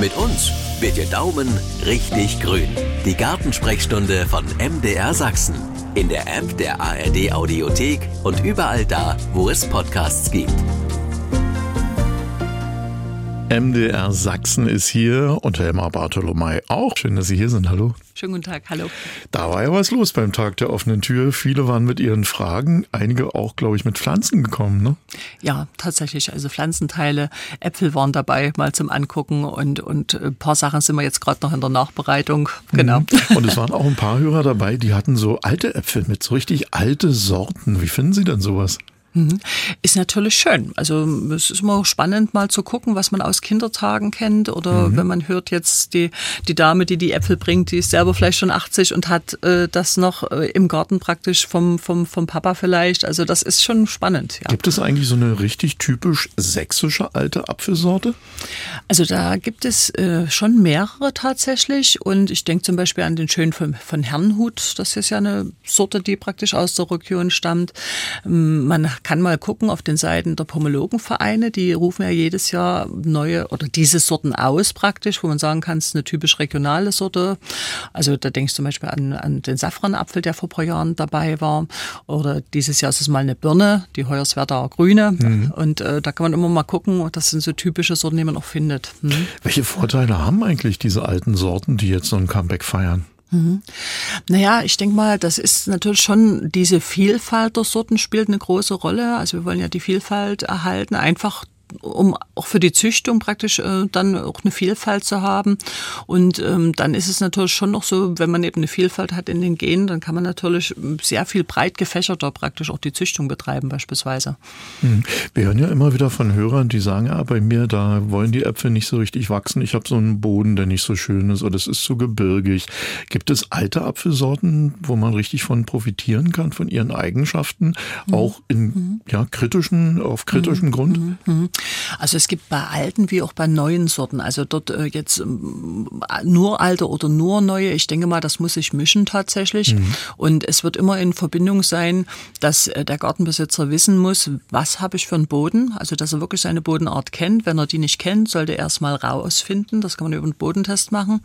Mit uns wird Ihr Daumen richtig grün. Die Gartensprechstunde von MDR Sachsen. In der App der ARD Audiothek und überall da, wo es Podcasts gibt. MDR Sachsen ist hier und Helmar Bartholomei auch. Schön, dass Sie hier sind. Hallo. Schönen guten Tag, hallo. Da war ja was los beim Tag der offenen Tür. Viele waren mit ihren Fragen, einige auch, glaube ich, mit Pflanzen gekommen, ne? Ja, tatsächlich. Also Pflanzenteile, Äpfel waren dabei, mal zum Angucken und, und ein paar Sachen sind wir jetzt gerade noch in der Nachbereitung. Genau. Mhm. Und es waren auch ein paar Hörer dabei, die hatten so alte Äpfel mit so richtig alte Sorten. Wie finden Sie denn sowas? Mhm. Ist natürlich schön. Also es ist immer spannend, mal zu gucken, was man aus Kindertagen kennt. Oder mhm. wenn man hört jetzt die, die Dame, die die Äpfel bringt, die ist selber vielleicht schon 80 und hat äh, das noch äh, im Garten praktisch vom, vom, vom Papa vielleicht. Also das ist schon spannend. Ja. Gibt es eigentlich so eine richtig typisch sächsische alte Apfelsorte? Also da gibt es äh, schon mehrere tatsächlich. Und ich denke zum Beispiel an den schönen von, von Herrnhut. Das ist ja eine Sorte, die praktisch aus der Region stammt. Ähm, man kann mal gucken auf den Seiten der Pomologenvereine. Die rufen ja jedes Jahr neue oder diese Sorten aus praktisch, wo man sagen kann, es ist eine typisch regionale Sorte. Also da denkst du zum Beispiel an, an den Safranapfel, der vor ein paar Jahren dabei war. Oder dieses Jahr ist es mal eine Birne, die Hoyerswerda Grüne. Mhm. Und äh, da kann man immer mal gucken. Das sind so typische Sorten, die man auch findet. Mhm. Welche Vorteile haben eigentlich diese alten Sorten, die jetzt so ein Comeback feiern? Mhm. Naja, ich denke mal, das ist natürlich schon diese Vielfalt der Sorten spielt eine große Rolle. Also wir wollen ja die Vielfalt erhalten, einfach um auch für die Züchtung praktisch äh, dann auch eine Vielfalt zu haben. Und ähm, dann ist es natürlich schon noch so, wenn man eben eine Vielfalt hat in den Genen, dann kann man natürlich sehr viel breit gefächerter praktisch auch die Züchtung betreiben beispielsweise. Hm. Wir hören ja immer wieder von Hörern, die sagen, ja, bei mir, da wollen die Äpfel nicht so richtig wachsen. Ich habe so einen Boden, der nicht so schön ist oder es ist zu gebirgig. Gibt es alte Apfelsorten, wo man richtig von profitieren kann, von ihren Eigenschaften, mhm. auch in mhm. ja, kritischen, auf kritischem mhm. Grund? Also es gibt bei alten wie auch bei neuen Sorten, also dort äh, jetzt ähm, nur alte oder nur neue, ich denke mal, das muss sich mischen tatsächlich. Mhm. Und es wird immer in Verbindung sein, dass äh, der Gartenbesitzer wissen muss, was habe ich für einen Boden, also dass er wirklich seine Bodenart kennt. Wenn er die nicht kennt, sollte er erstmal rausfinden, das kann man über einen Bodentest machen.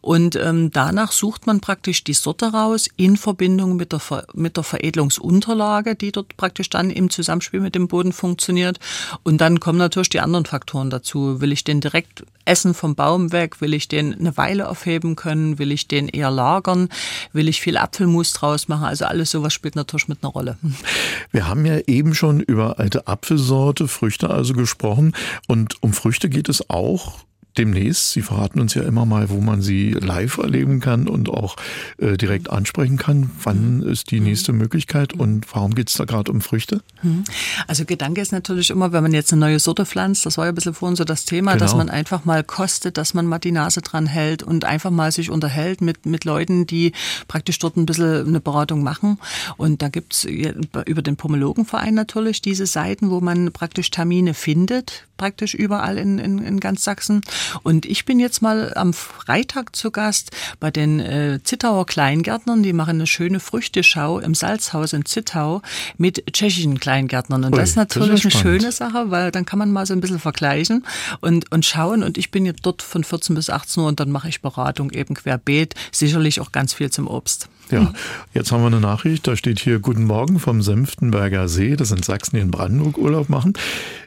Und ähm, danach sucht man praktisch die Sorte raus in Verbindung mit der, Ver mit der Veredelungsunterlage, die dort praktisch dann im Zusammenspiel mit dem Boden funktioniert. Und dann kommt kommen natürlich die anderen Faktoren dazu. Will ich den direkt essen vom Baum weg? Will ich den eine Weile aufheben können? Will ich den eher lagern? Will ich viel Apfelmus draus machen? Also alles sowas spielt natürlich mit einer Rolle. Wir haben ja eben schon über alte Apfelsorte, Früchte also gesprochen. Und um Früchte geht es auch demnächst. Sie verraten uns ja immer mal, wo man sie live erleben kann und auch äh, direkt ansprechen kann. Wann ist die nächste Möglichkeit und warum geht es da gerade um Früchte? Mhm. Also Gedanke ist natürlich immer, wenn man jetzt eine neue Sorte pflanzt, das war ja ein bisschen vorhin so das Thema, genau. dass man einfach mal kostet, dass man mal die Nase dran hält und einfach mal sich unterhält mit, mit Leuten, die praktisch dort ein bisschen eine Beratung machen. Und da gibt's über den Pomologenverein natürlich diese Seiten, wo man praktisch Termine findet, praktisch überall in, in, in ganz Sachsen. Und ich bin jetzt mal am Freitag zu Gast bei den äh, Zittauer Kleingärtnern. Die machen eine schöne Früchteschau im Salzhaus in Zittau mit tschechischen Kleingärtnern. Und Ui, das ist natürlich das ist eine schöne Sache, weil dann kann man mal so ein bisschen vergleichen und, und schauen. Und ich bin jetzt dort von 14 bis 18 Uhr und dann mache ich Beratung eben querbeet. Sicherlich auch ganz viel zum Obst. Ja, jetzt haben wir eine Nachricht, da steht hier Guten Morgen vom Senftenberger See, das sind Sachsen, die in Brandenburg Urlaub machen.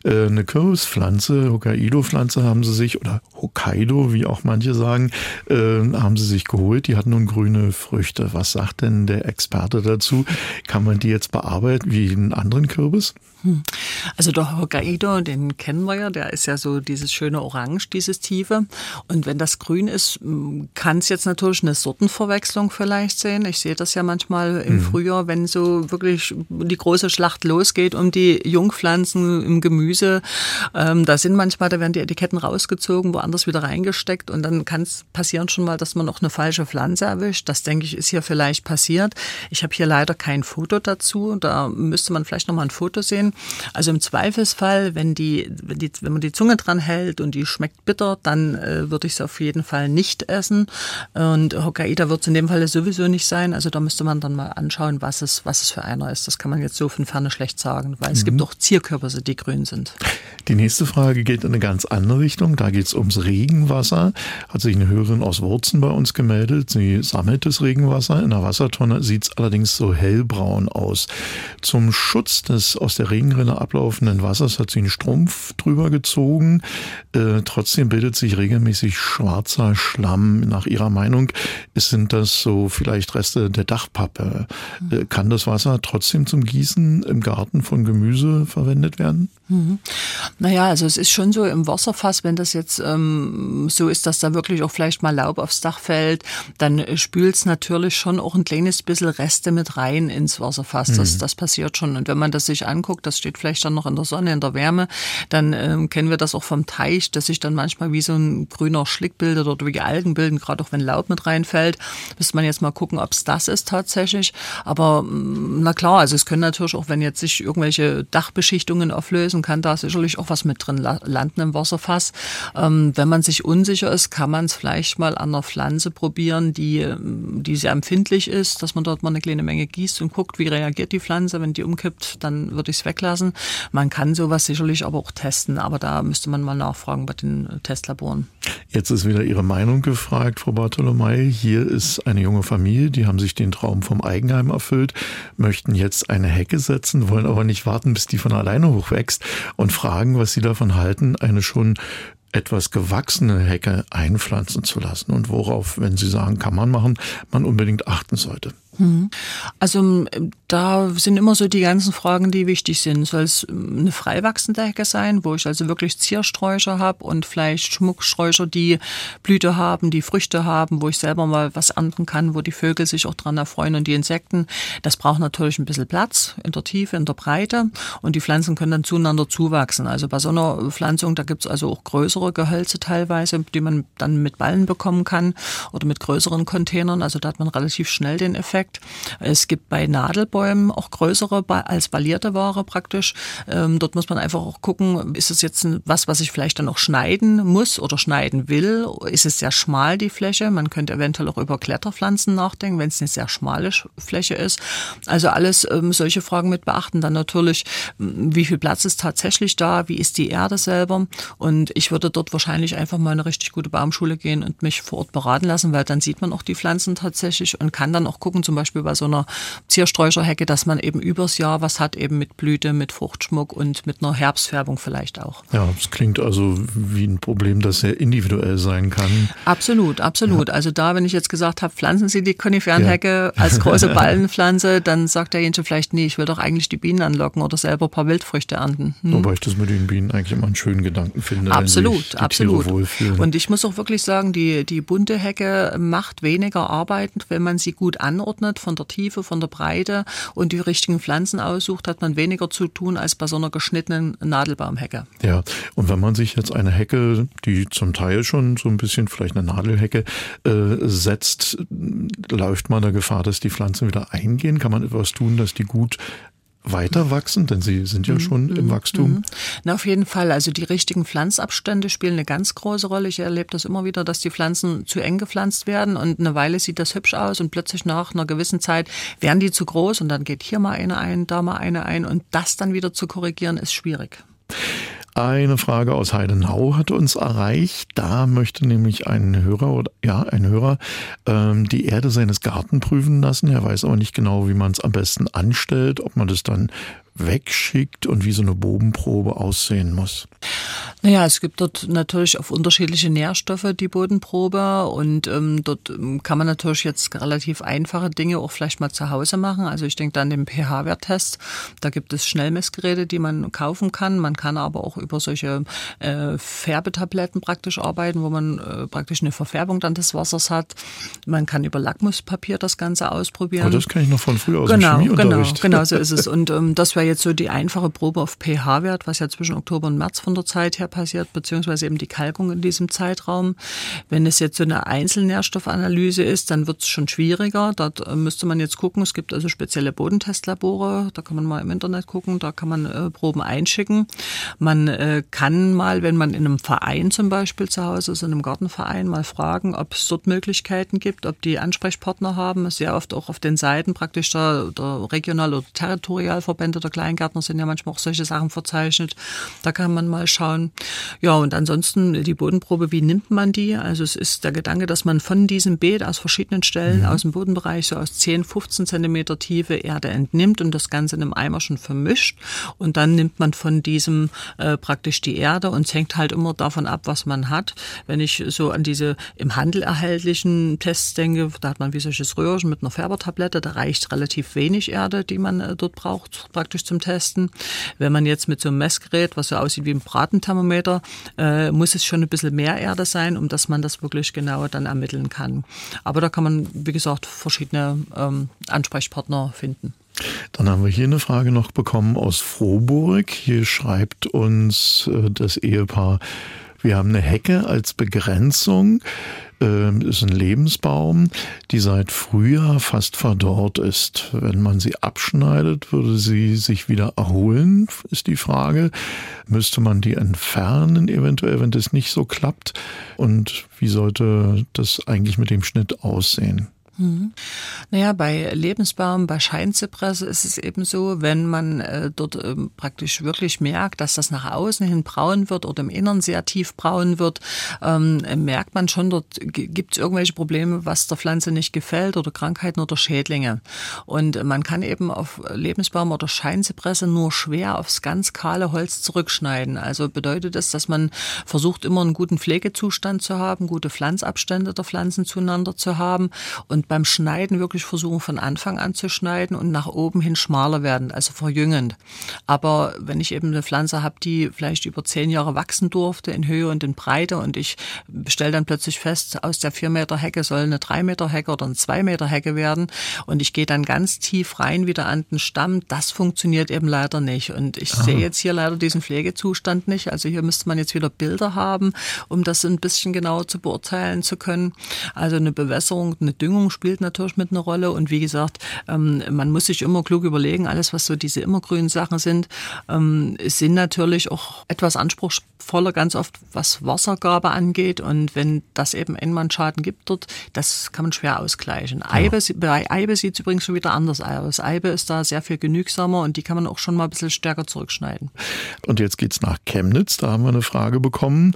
Äh, eine Kürbispflanze, Hokkaido-Pflanze haben sie sich, oder Hokkaido, wie auch manche sagen, äh, haben sie sich geholt. Die hat nun grüne Früchte. Was sagt denn der Experte dazu? Kann man die jetzt bearbeiten wie einen anderen Kürbis? Hm. Also der Hokkaido, den kennen wir ja, der ist ja so dieses schöne Orange, dieses Tiefe. Und wenn das grün ist, kann es jetzt natürlich eine Sortenverwechslung vielleicht sehen. Ich sehe das ja manchmal im mhm. Frühjahr, wenn so wirklich die große Schlacht losgeht um die Jungpflanzen im Gemüse. Ähm, da sind manchmal, da werden die Etiketten rausgezogen, woanders wieder reingesteckt und dann kann es passieren schon mal, dass man noch eine falsche Pflanze erwischt. Das denke ich ist hier vielleicht passiert. Ich habe hier leider kein Foto dazu. Da müsste man vielleicht noch mal ein Foto sehen. Also im Zweifelsfall, wenn die, wenn die, wenn man die Zunge dran hält und die schmeckt bitter, dann äh, würde ich es auf jeden Fall nicht essen. Und Hokkaido wird es in dem Fall sowieso nicht sein. Also da müsste man dann mal anschauen, was es, was es für einer ist. Das kann man jetzt so von ferne schlecht sagen, weil mhm. es gibt auch Zierkürbisse, die grün sind. Die nächste Frage geht in eine ganz andere Richtung. Da geht es ums Regenwasser. Hat sich eine Hörerin aus Wurzen bei uns gemeldet. Sie sammelt das Regenwasser. In der Wassertonne sieht es allerdings so hellbraun aus. Zum Schutz des aus der Regenrinne ablaufenden Wassers hat sie einen Strumpf drüber gezogen. Äh, trotzdem bildet sich regelmäßig schwarzer Schlamm. Nach ihrer Meinung sind das so vielleicht Reste der Dachpappe. Äh, kann das Wasser trotzdem zum Gießen im Garten von Gemüse verwendet werden? Mhm. Naja, also es ist schon so im Wasserfass, wenn das jetzt ähm, so ist, dass da wirklich auch vielleicht mal Laub aufs Dach fällt, dann spült es natürlich schon auch ein kleines bisschen Reste mit rein ins Wasserfass. Mhm. Das, das passiert schon. Und wenn man das sich anguckt, das steht vielleicht dann noch in der Sonne, in der Wärme, dann ähm, kennen wir das auch vom Teich, dass sich dann manchmal wie so ein grüner Schlick bildet oder wie Algen bilden, gerade auch wenn Laub mit reinfällt. Müsste man jetzt mal gucken, ob es das ist tatsächlich. Aber mm, na klar, also es können natürlich auch, wenn jetzt sich irgendwelche Dachbeschichtungen auflösen, kann da sicherlich auch was mit drin landen im Wasserfass. Ähm, wenn man sich unsicher ist, kann man es vielleicht mal an einer Pflanze probieren, die, ähm, die sehr empfindlich ist, dass man dort mal eine kleine Menge gießt und guckt, wie reagiert die Pflanze. Wenn die umkippt, dann würde ich es weglassen. Man kann sowas sicherlich aber auch testen, aber da müsste man mal nachfragen bei den Testlaboren. Jetzt ist wieder Ihre Meinung gefragt, Frau Bartolomei. Hier ist eine junge Familie, die haben sich den Traum vom Eigenheim erfüllt, möchten jetzt eine Hecke setzen, wollen aber nicht warten, bis die von alleine hochwächst und fragen, was sie davon halten, eine schon etwas gewachsene Hecke einpflanzen zu lassen und worauf, wenn Sie sagen, kann man machen, man unbedingt achten sollte. Mhm. Also da sind immer so die ganzen Fragen, die wichtig sind. Soll es eine frei wachsende Hecke sein, wo ich also wirklich Ziersträucher habe und vielleicht Schmucksträucher, die Blüte haben, die Früchte haben, wo ich selber mal was ernten kann, wo die Vögel sich auch dran erfreuen und die Insekten. Das braucht natürlich ein bisschen Platz in der Tiefe, in der Breite und die Pflanzen können dann zueinander zuwachsen. Also bei so einer Pflanzung, da gibt es also auch größere Gehölze teilweise, die man dann mit Ballen bekommen kann oder mit größeren Containern. Also da hat man relativ schnell den Effekt. Effekt. Es gibt bei Nadelbäumen auch größere als ballierte Ware praktisch. Ähm, dort muss man einfach auch gucken, ist es jetzt was, was ich vielleicht dann auch schneiden muss oder schneiden will? Ist es sehr schmal, die Fläche? Man könnte eventuell auch über Kletterpflanzen nachdenken, wenn es eine sehr schmale Fläche ist. Also alles ähm, solche Fragen mit beachten. Dann natürlich, wie viel Platz ist tatsächlich da? Wie ist die Erde selber? Und ich würde dort wahrscheinlich einfach mal eine richtig gute Baumschule gehen und mich vor Ort beraten lassen, weil dann sieht man auch die Pflanzen tatsächlich und kann dann auch gucken, zum zum Beispiel bei so einer Ziersträucherhecke, dass man eben übers Jahr was hat, eben mit Blüte, mit Fruchtschmuck und mit einer Herbstfärbung vielleicht auch. Ja, es klingt also wie ein Problem, das sehr individuell sein kann. Absolut, absolut. Ja. Also da, wenn ich jetzt gesagt habe, pflanzen Sie die Koniferenhecke ja. als große Ballenpflanze, dann sagt derjenige vielleicht, nee, ich will doch eigentlich die Bienen anlocken oder selber ein paar Wildfrüchte ernten. Hm. Wobei ich das mit den Bienen eigentlich immer einen schönen Gedanken finde. Absolut, absolut. Und ich muss auch wirklich sagen, die, die bunte Hecke macht weniger Arbeit, wenn man sie gut anordnet ordnet, von der Tiefe, von der Breite und die richtigen Pflanzen aussucht, hat man weniger zu tun als bei so einer geschnittenen Nadelbaumhecke. Ja, und wenn man sich jetzt eine Hecke, die zum Teil schon so ein bisschen vielleicht eine Nadelhecke äh, setzt, läuft man der Gefahr, dass die Pflanzen wieder eingehen? Kann man etwas tun, dass die gut weiter wachsen? Denn sie sind ja mhm, schon im mhm, Wachstum. Mhm. Na, auf jeden Fall. Also die richtigen Pflanzabstände spielen eine ganz große Rolle. Ich erlebe das immer wieder, dass die Pflanzen zu eng gepflanzt werden und eine Weile sieht das hübsch aus und plötzlich nach einer gewissen Zeit werden die zu groß und dann geht hier mal eine ein, da mal eine ein und das dann wieder zu korrigieren ist schwierig. Eine Frage aus Heidenau hat uns erreicht. Da möchte nämlich ein Hörer oder ja ein Hörer ähm, die Erde seines Garten prüfen lassen. Er weiß aber nicht genau, wie man es am besten anstellt, ob man das dann wegschickt und wie so eine Bodenprobe aussehen muss. Naja, es gibt dort natürlich auf unterschiedliche Nährstoffe die Bodenprobe und ähm, dort ähm, kann man natürlich jetzt relativ einfache Dinge auch vielleicht mal zu Hause machen. Also ich denke an den pH-Werttest. Da gibt es Schnellmessgeräte, die man kaufen kann. Man kann aber auch über solche äh, Färbetabletten praktisch arbeiten, wo man äh, praktisch eine Verfärbung dann des Wassers hat. Man kann über Lackmuspapier das Ganze ausprobieren. Aber das kann ich noch von früher aus genau, dem Genau, genau so ist es. Und ähm, das wäre weil jetzt so die einfache Probe auf pH-Wert, was ja zwischen Oktober und März von der Zeit her passiert, beziehungsweise eben die Kalkung in diesem Zeitraum. Wenn es jetzt so eine Einzelnährstoffanalyse ist, dann wird es schon schwieriger. Dort äh, müsste man jetzt gucken. Es gibt also spezielle Bodentestlabore. Da kann man mal im Internet gucken. Da kann man äh, Proben einschicken. Man äh, kann mal, wenn man in einem Verein zum Beispiel zu Hause ist, in einem Gartenverein, mal fragen, ob es dort Möglichkeiten gibt, ob die Ansprechpartner haben. Sehr oft auch auf den Seiten praktisch der, der Regional- oder Territorialverbände der Kleingärtner sind ja manchmal auch solche Sachen verzeichnet. Da kann man mal schauen. Ja, und ansonsten die Bodenprobe, wie nimmt man die? Also es ist der Gedanke, dass man von diesem Beet aus verschiedenen Stellen mhm. aus dem Bodenbereich so aus 10, 15 Zentimeter Tiefe Erde entnimmt und das Ganze in einem Eimer schon vermischt. Und dann nimmt man von diesem äh, praktisch die Erde und es hängt halt immer davon ab, was man hat. Wenn ich so an diese im Handel erhältlichen Tests denke, da hat man wie solches Röhrchen mit einer Färbertablette, da reicht relativ wenig Erde, die man äh, dort braucht, praktisch zum Testen. Wenn man jetzt mit so einem Messgerät, was so aussieht wie ein Bratenthermometer, äh, muss es schon ein bisschen mehr Erde sein, um dass man das wirklich genau dann ermitteln kann. Aber da kann man, wie gesagt, verschiedene ähm, Ansprechpartner finden. Dann haben wir hier eine Frage noch bekommen aus Frohburg. Hier schreibt uns äh, das Ehepaar, wir haben eine Hecke als Begrenzung. Ähm, ist ein Lebensbaum, die seit Frühjahr fast verdorrt ist. Wenn man sie abschneidet, würde sie sich wieder erholen, ist die Frage. Müsste man die entfernen, eventuell, wenn das nicht so klappt? Und wie sollte das eigentlich mit dem Schnitt aussehen? Mhm. Naja, bei Lebensbaum, bei Scheinzypresse ist es eben so, wenn man äh, dort äh, praktisch wirklich merkt, dass das nach außen hin braun wird oder im Innern sehr tief braun wird, ähm, merkt man schon, dort gibt es irgendwelche Probleme, was der Pflanze nicht gefällt oder Krankheiten oder Schädlinge. Und man kann eben auf Lebensbaum oder Scheinzypresse nur schwer aufs ganz kahle Holz zurückschneiden. Also bedeutet das, dass man versucht, immer einen guten Pflegezustand zu haben, gute Pflanzabstände der Pflanzen zueinander zu haben und und beim Schneiden wirklich versuchen, von Anfang an zu schneiden und nach oben hin schmaler werden, also verjüngend. Aber wenn ich eben eine Pflanze habe, die vielleicht über zehn Jahre wachsen durfte in Höhe und in Breite und ich stelle dann plötzlich fest, aus der vier Meter Hecke soll eine drei Meter Hecke oder eine zwei Meter Hecke werden und ich gehe dann ganz tief rein wieder an den Stamm, das funktioniert eben leider nicht. Und ich Aha. sehe jetzt hier leider diesen Pflegezustand nicht. Also hier müsste man jetzt wieder Bilder haben, um das ein bisschen genauer zu beurteilen zu können. Also eine Bewässerung, eine Düngung spielt natürlich mit einer Rolle. Und wie gesagt, ähm, man muss sich immer klug überlegen, alles, was so diese immergrünen Sachen sind, ähm, sind natürlich auch etwas anspruchsvoller ganz oft, was Wassergabe angeht. Und wenn das eben Einmannschaden gibt dort, das kann man schwer ausgleichen. Ja. Eibe, bei Eibe sieht es übrigens schon wieder anders aus. Eibe ist da sehr viel genügsamer und die kann man auch schon mal ein bisschen stärker zurückschneiden. Und jetzt geht's nach Chemnitz. Da haben wir eine Frage bekommen.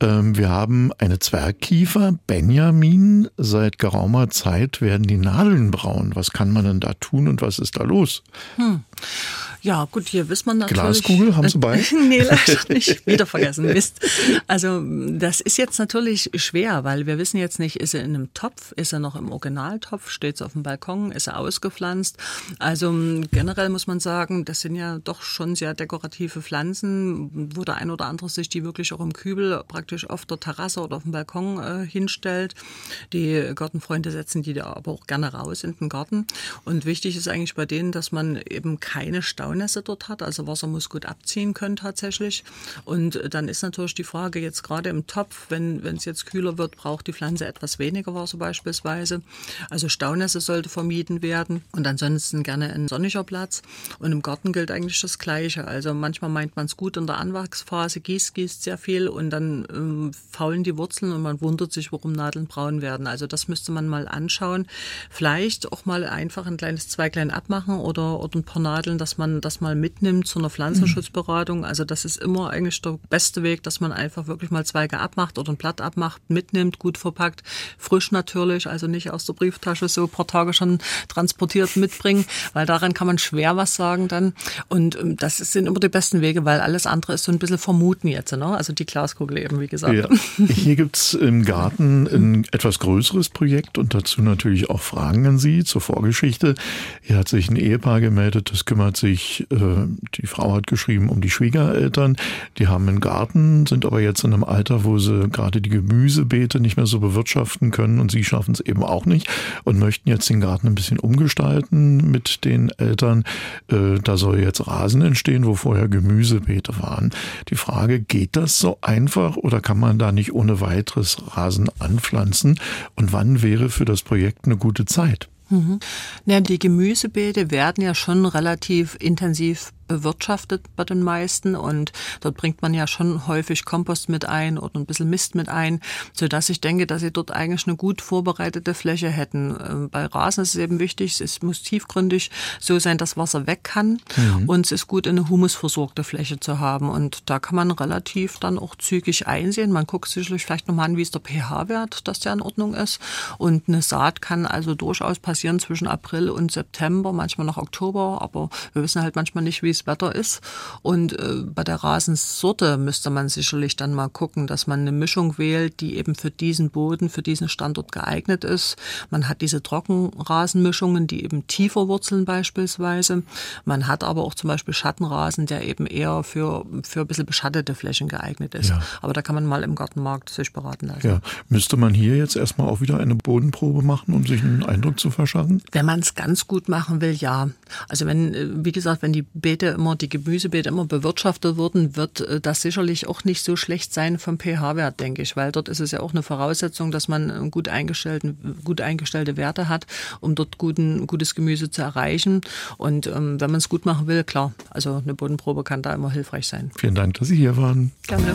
Ähm, wir haben eine Zwergkiefer, Benjamin, seit geraumer Zeit Zeit werden die Nadeln braun. Was kann man denn da tun und was ist da los? Hm. Ja, gut, hier wissen man natürlich. Glaskugel haben Sie bei? nee, leider nicht. Wieder vergessen, Mist. Also, das ist jetzt natürlich schwer, weil wir wissen jetzt nicht, ist er in einem Topf, ist er noch im Originaltopf, steht es auf dem Balkon, ist er ausgepflanzt. Also, generell muss man sagen, das sind ja doch schon sehr dekorative Pflanzen, wo der ein oder andere sich die wirklich auch im Kübel praktisch auf der Terrasse oder auf dem Balkon äh, hinstellt. Die Gartenfreunde setzen die da aber auch gerne raus in den Garten. Und wichtig ist eigentlich bei denen, dass man eben keine Stau Staunässe dort hat. Also Wasser muss gut abziehen können tatsächlich. Und dann ist natürlich die Frage jetzt gerade im Topf, wenn es jetzt kühler wird, braucht die Pflanze etwas weniger Wasser beispielsweise. Also Staunässe sollte vermieden werden und ansonsten gerne ein sonniger Platz. Und im Garten gilt eigentlich das Gleiche. Also manchmal meint man es gut in der Anwachsphase, gießt, gießt sehr viel und dann ähm, faulen die Wurzeln und man wundert sich, warum Nadeln braun werden. Also das müsste man mal anschauen. Vielleicht auch mal einfach ein kleines Zweiglein abmachen oder, oder ein paar Nadeln, dass man das mal mitnimmt zu einer Pflanzenschutzberatung. Also das ist immer eigentlich der beste Weg, dass man einfach wirklich mal Zweige abmacht oder ein Blatt abmacht, mitnimmt, gut verpackt, frisch natürlich, also nicht aus der Brieftasche so ein paar Tage schon transportiert mitbringen, weil daran kann man schwer was sagen dann. Und ähm, das sind immer die besten Wege, weil alles andere ist so ein bisschen vermuten jetzt, ne? also die Glaskugel eben, wie gesagt. Ja. Hier gibt's im Garten ein etwas größeres Projekt und dazu natürlich auch Fragen an Sie zur Vorgeschichte. Hier hat sich ein Ehepaar gemeldet, das kümmert sich äh, die Frau hat geschrieben, um die Schwiegereltern. Die haben einen Garten, sind aber jetzt in einem Alter, wo sie gerade die Gemüsebeete nicht mehr so bewirtschaften können und sie schaffen es eben auch nicht und möchten jetzt den Garten ein bisschen umgestalten mit den Eltern. Äh, da soll jetzt Rasen entstehen, wo vorher Gemüsebeete waren. Die Frage, geht das so einfach oder kann man da nicht ohne weiteres Rasen anpflanzen? Und wann wäre für das Projekt eine gute Zeit? Mhm. Ja, die Gemüsebeete werden ja schon relativ intensiv bewirtschaftet bei den meisten und dort bringt man ja schon häufig Kompost mit ein oder ein bisschen Mist mit ein, so dass ich denke, dass sie dort eigentlich eine gut vorbereitete Fläche hätten. Ähm, bei Rasen ist es eben wichtig, es muss tiefgründig so sein, dass Wasser weg kann mhm. und es ist gut, eine humusversorgte Fläche zu haben und da kann man relativ dann auch zügig einsehen. Man guckt sicherlich vielleicht nochmal an, wie ist der pH-Wert, dass der in Ordnung ist und eine Saat kann also durchaus passieren zwischen April und September, manchmal noch Oktober, aber wir wissen halt manchmal nicht, wie es Wetter ist. Und äh, bei der Rasensorte müsste man sicherlich dann mal gucken, dass man eine Mischung wählt, die eben für diesen Boden, für diesen Standort geeignet ist. Man hat diese Trockenrasenmischungen, die eben tiefer wurzeln beispielsweise. Man hat aber auch zum Beispiel Schattenrasen, der eben eher für, für ein bisschen beschattete Flächen geeignet ist. Ja. Aber da kann man mal im Gartenmarkt sich beraten lassen. Ja. Müsste man hier jetzt erstmal auch wieder eine Bodenprobe machen, um sich einen Eindruck zu verschaffen? Wenn man es ganz gut machen will, ja. Also wenn, äh, wie gesagt, wenn die Beete immer, die Gemüsebeete immer bewirtschaftet wurden, wird äh, das sicherlich auch nicht so schlecht sein vom pH-Wert, denke ich, weil dort ist es ja auch eine Voraussetzung, dass man gut, eingestellten, gut eingestellte Werte hat, um dort guten, gutes Gemüse zu erreichen. Und ähm, wenn man es gut machen will, klar, also eine Bodenprobe kann da immer hilfreich sein. Vielen Dank, dass Sie hier waren. Gerne.